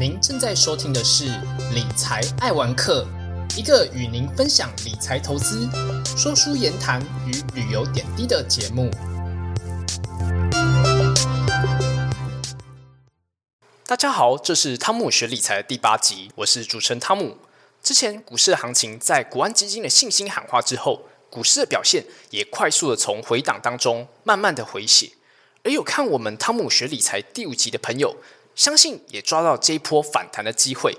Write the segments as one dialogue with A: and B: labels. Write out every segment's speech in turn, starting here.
A: 您正在收听的是《理财爱玩客》，一个与您分享理财投资、说书言谈与旅游点滴的节目。大家好，这是汤姆学理财的第八集，我是主持人汤姆。之前股市行情在国安基金的信心喊话之后，股市的表现也快速的从回档当中慢慢的回血。而有看我们汤姆学理财第五集的朋友，相信也抓到这一波反弹的机会。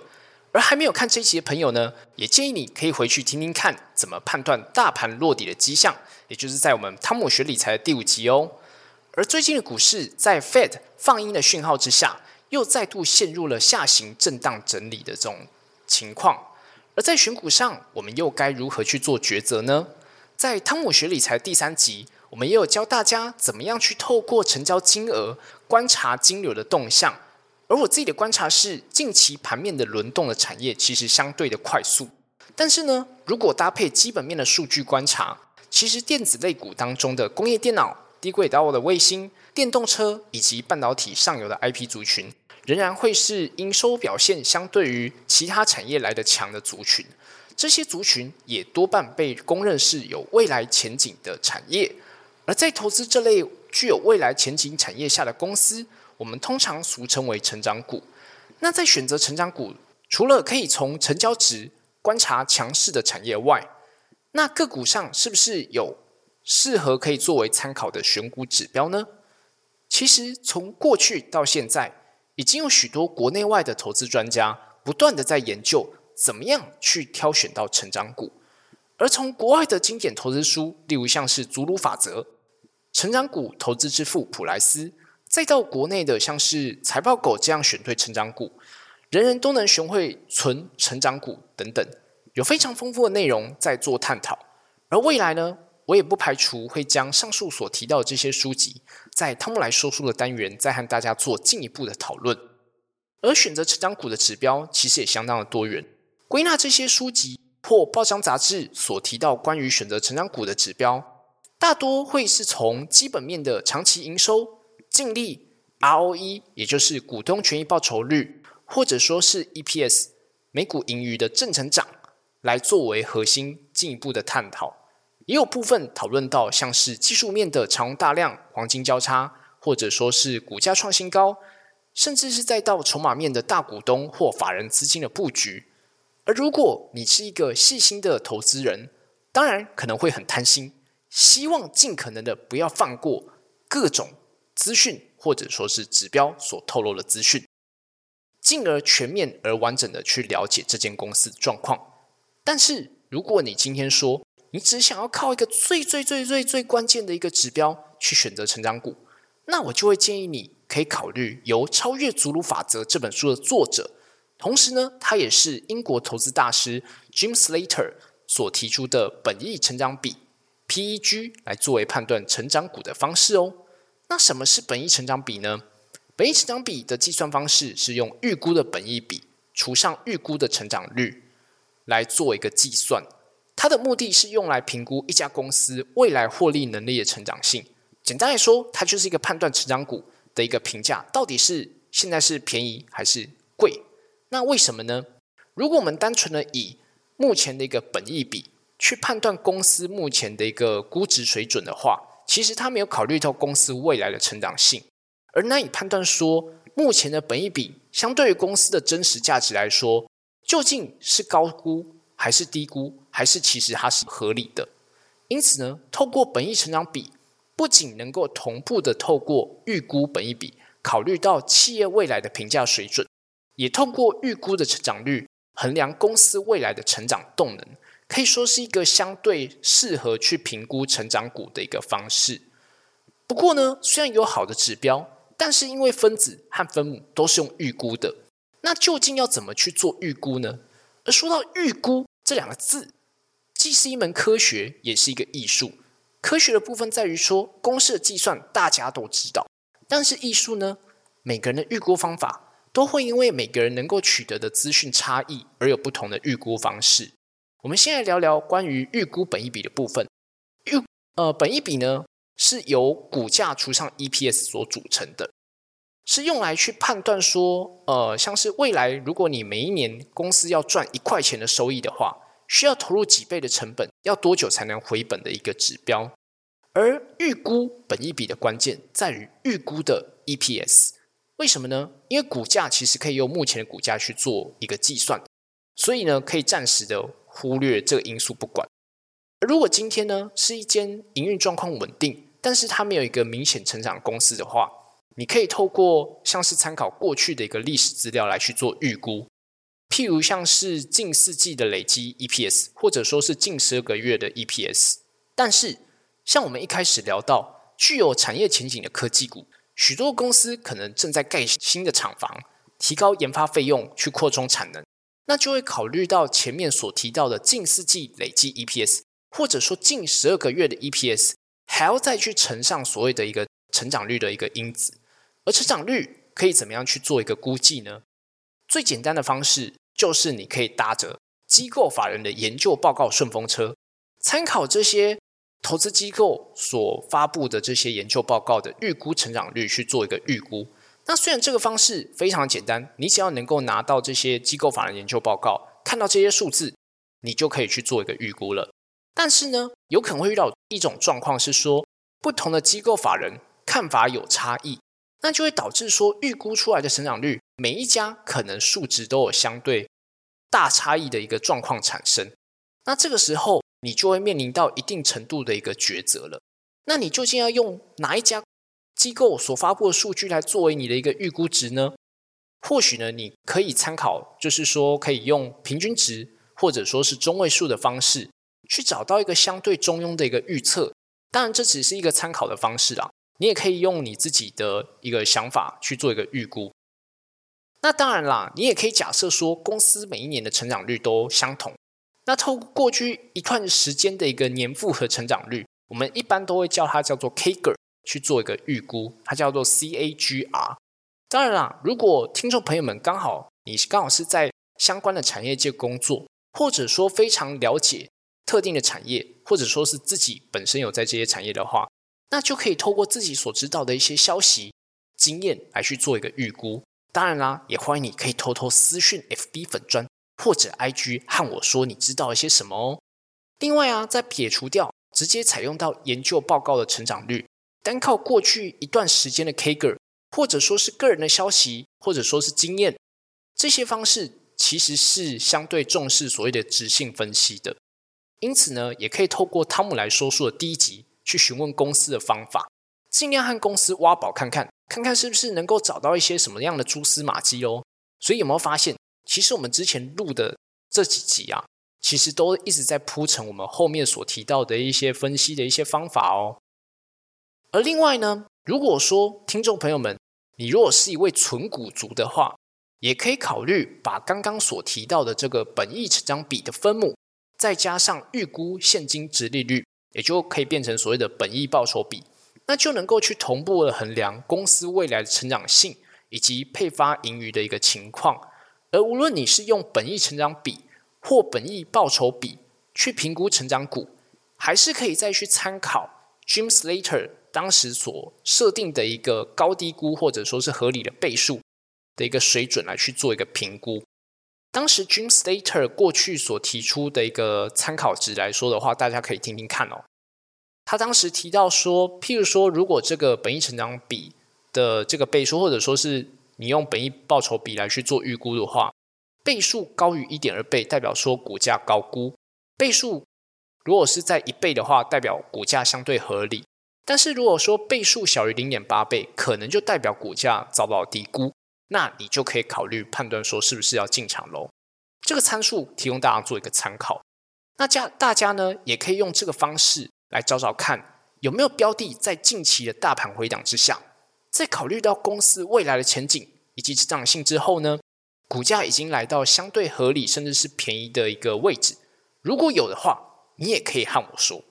A: 而还没有看这一集的朋友呢，也建议你可以回去听听看，怎么判断大盘落底的迹象，也就是在我们汤姆学理财的第五集哦。而最近的股市在 Fed 放鹰的讯号之下，又再度陷入了下行震荡整理的这种情况。而在选股上，我们又该如何去做抉择呢？在汤姆学理财第三集。我们也有教大家怎么样去透过成交金额观察金流的动向，而我自己的观察是，近期盘面的轮动的产业其实相对的快速，但是呢，如果搭配基本面的数据观察，其实电子类股当中的工业电脑、低轨道的卫星、电动车以及半导体上游的 IP 族群，仍然会是营收表现相对于其他产业来的强的族群，这些族群也多半被公认是有未来前景的产业。而在投资这类具有未来前景产业下的公司，我们通常俗称为成长股。那在选择成长股，除了可以从成交值观察强势的产业外，那个股上是不是有适合可以作为参考的选股指标呢？其实从过去到现在，已经有许多国内外的投资专家不断的在研究，怎么样去挑选到成长股。而从国外的经典投资书，例如像是《祖鲁法则》、成长股投资之父普莱斯，再到国内的像是财报狗这样选对成长股，人人都能学会存成长股等等，有非常丰富的内容在做探讨。而未来呢，我也不排除会将上述所提到的这些书籍，在汤姆来说书的单元，再和大家做进一步的讨论。而选择成长股的指标，其实也相当的多元，归纳这些书籍。或报章杂志所提到关于选择成长股的指标，大多会是从基本面的长期营收、净利、ROE，也就是股东权益报酬率，或者说是 EPS 每股盈余的正成长，来作为核心进一步的探讨。也有部分讨论到像是技术面的长大量黄金交叉，或者说是股价创新高，甚至是再到筹码面的大股东或法人资金的布局。而如果你是一个细心的投资人，当然可能会很贪心，希望尽可能的不要放过各种资讯或者说是指标所透露的资讯，进而全面而完整的去了解这间公司的状况。但是如果你今天说你只想要靠一个最最最最最关键的一个指标去选择成长股，那我就会建议你可以考虑由《超越祖鲁法则》这本书的作者。同时呢，他也是英国投资大师 Jim Slater 所提出的本益成长比 （PEG） 来作为判断成长股的方式哦。那什么是本益成长比呢？本益成长比的计算方式是用预估的本益比除上预估的成长率来做一个计算。它的目的是用来评估一家公司未来获利能力的成长性。简单来说，它就是一个判断成长股的一个评价，到底是现在是便宜还是贵。那为什么呢？如果我们单纯的以目前的一个本益比去判断公司目前的一个估值水准的话，其实他没有考虑到公司未来的成长性，而难以判断说目前的本益比相对于公司的真实价值来说，究竟是高估还是低估，还是其实它是合理的。因此呢，透过本益成长比，不仅能够同步的透过预估本益比，考虑到企业未来的评价水准。也透过预估的成长率衡量公司未来的成长动能，可以说是一个相对适合去评估成长股的一个方式。不过呢，虽然有好的指标，但是因为分子和分母都是用预估的，那究竟要怎么去做预估呢？而说到预估这两个字，既是一门科学，也是一个艺术。科学的部分在于说公式的计算大家都知道，但是艺术呢，每个人的预估方法。都会因为每个人能够取得的资讯差异而有不同的预估方式。我们先来聊聊关于预估本益比的部分。预呃，本益比呢是由股价除上 EPS 所组成的。是用来去判断说，呃，像是未来如果你每一年公司要赚一块钱的收益的话，需要投入几倍的成本，要多久才能回本的一个指标。而预估本益比的关键在于预估的 EPS，为什么呢？因为股价其实可以用目前的股价去做一个计算，所以呢，可以暂时的忽略这个因素不管。而如果今天呢是一间营运状况稳定，但是它没有一个明显成长公司的话，你可以透过像是参考过去的一个历史资料来去做预估，譬如像是近四季的累积 EPS，或者说是近十二个月的 EPS。但是，像我们一开始聊到具有产业前景的科技股，许多公司可能正在盖新的厂房，提高研发费用去扩充产能，那就会考虑到前面所提到的近四季累计 EPS，或者说近十二个月的 EPS，还要再去乘上所谓的一个成长率的一个因子。而成长率可以怎么样去做一个估计呢？最简单的方式就是你可以搭着机构法人的研究报告顺风车，参考这些投资机构所发布的这些研究报告的预估成长率去做一个预估。那虽然这个方式非常简单，你只要能够拿到这些机构法人研究报告，看到这些数字，你就可以去做一个预估了。但是呢，有可能会遇到一种状况是说，不同的机构法人看法有差异。那就会导致说，预估出来的成长率，每一家可能数值都有相对大差异的一个状况产生。那这个时候，你就会面临到一定程度的一个抉择了。那你究竟要用哪一家机构所发布的数据来作为你的一个预估值呢？或许呢，你可以参考，就是说可以用平均值或者说是中位数的方式，去找到一个相对中庸的一个预测。当然，这只是一个参考的方式啦。你也可以用你自己的一个想法去做一个预估。那当然啦，你也可以假设说，公司每一年的成长率都相同。那透过过去一段时间的一个年复合成长率，我们一般都会叫它叫做 Kger 去做一个预估，它叫做 CAGR。当然啦，如果听众朋友们刚好你刚好是在相关的产业界工作，或者说非常了解特定的产业，或者说是自己本身有在这些产业的话。那就可以透过自己所知道的一些消息、经验来去做一个预估。当然啦，也欢迎你可以偷偷私讯 FB 粉砖或者 IG 和我说你知道一些什么哦。另外啊，在撇除掉直接采用到研究报告的成长率，单靠过去一段时间的 Kger，或者说是个人的消息，或者说是经验，这些方式其实是相对重视所谓的直性分析的。因此呢，也可以透过汤姆来说书的第一集。去询问公司的方法，尽量和公司挖宝看看，看看是不是能够找到一些什么样的蛛丝马迹哦。所以有没有发现，其实我们之前录的这几集啊，其实都一直在铺陈我们后面所提到的一些分析的一些方法哦。而另外呢，如果说听众朋友们，你如果是一位纯股族的话，也可以考虑把刚刚所提到的这个本益成长比的分母，再加上预估现金值利率。也就可以变成所谓的本益报酬比，那就能够去同步的衡量公司未来的成长性以及配发盈余的一个情况。而无论你是用本益成长比或本益报酬比去评估成长股，还是可以再去参考 Jim Slater 当时所设定的一个高低估或者说是合理的倍数的一个水准来去做一个评估。当时 Jim Stater 过去所提出的一个参考值来说的话，大家可以听听看哦。他当时提到说，譬如说，如果这个本益成长比的这个倍数，或者说是你用本益报酬比来去做预估的话，倍数高于一点二倍，代表说股价高估；倍数如果是在一倍的话，代表股价相对合理；但是如果说倍数小于零点八倍，可能就代表股价遭到低估。那你就可以考虑判断说是不是要进场喽。这个参数提供大家做一个参考。那家大家呢也可以用这个方式来找找看有没有标的在近期的大盘回档之下，在考虑到公司未来的前景以及成长性之后呢，股价已经来到相对合理甚至是便宜的一个位置。如果有的话，你也可以和我说，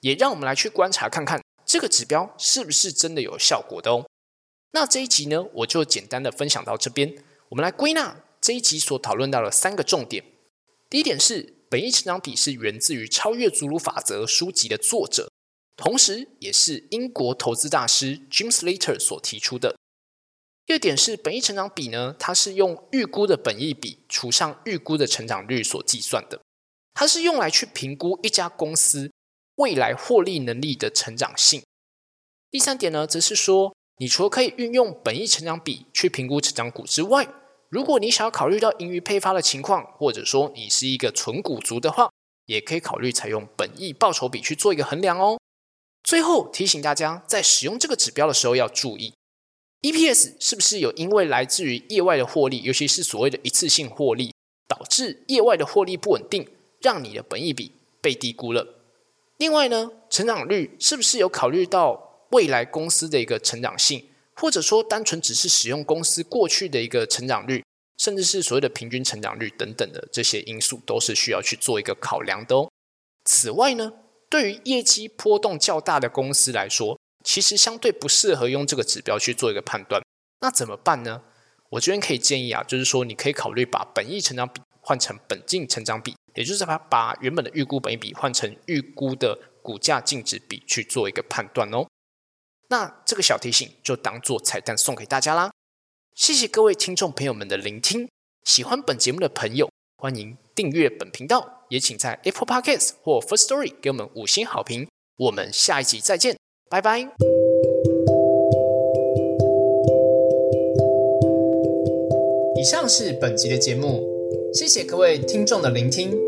A: 也让我们来去观察看看这个指标是不是真的有效果的哦。那这一集呢，我就简单的分享到这边。我们来归纳这一集所讨论到的三个重点。第一点是，本益成长比是源自于《超越祖鲁法则》书籍的作者，同时也是英国投资大师 Jim Slater 所提出的。第二点是本益成长比呢，它是用预估的本益比除上预估的成长率所计算的，它是用来去评估一家公司未来获利能力的成长性。第三点呢，则是说，你除了可以运用本益成长比去评估成长股之外，如果你想要考虑到盈余配发的情况，或者说你是一个纯股族的话，也可以考虑采用本益报酬比去做一个衡量哦。最后提醒大家，在使用这个指标的时候要注意。EPS 是不是有因为来自于业外的获利，尤其是所谓的一次性获利，导致业外的获利不稳定，让你的本益比被低估了？另外呢，成长率是不是有考虑到未来公司的一个成长性，或者说单纯只是使用公司过去的一个成长率，甚至是所谓的平均成长率等等的这些因素，都是需要去做一个考量的哦。此外呢，对于业绩波动较大的公司来说，其实相对不适合用这个指标去做一个判断，那怎么办呢？我这边可以建议啊，就是说你可以考虑把本益成长比换成本净成长比，也就是把把原本的预估本益比换成预估的股价净值比去做一个判断哦。那这个小提醒就当做彩蛋送给大家啦。谢谢各位听众朋友们的聆听，喜欢本节目的朋友欢迎订阅本频道，也请在 Apple Podcast 或 First Story 给我们五星好评。我们下一集再见。拜拜。以上是本集的节目，谢谢各位听众的聆听。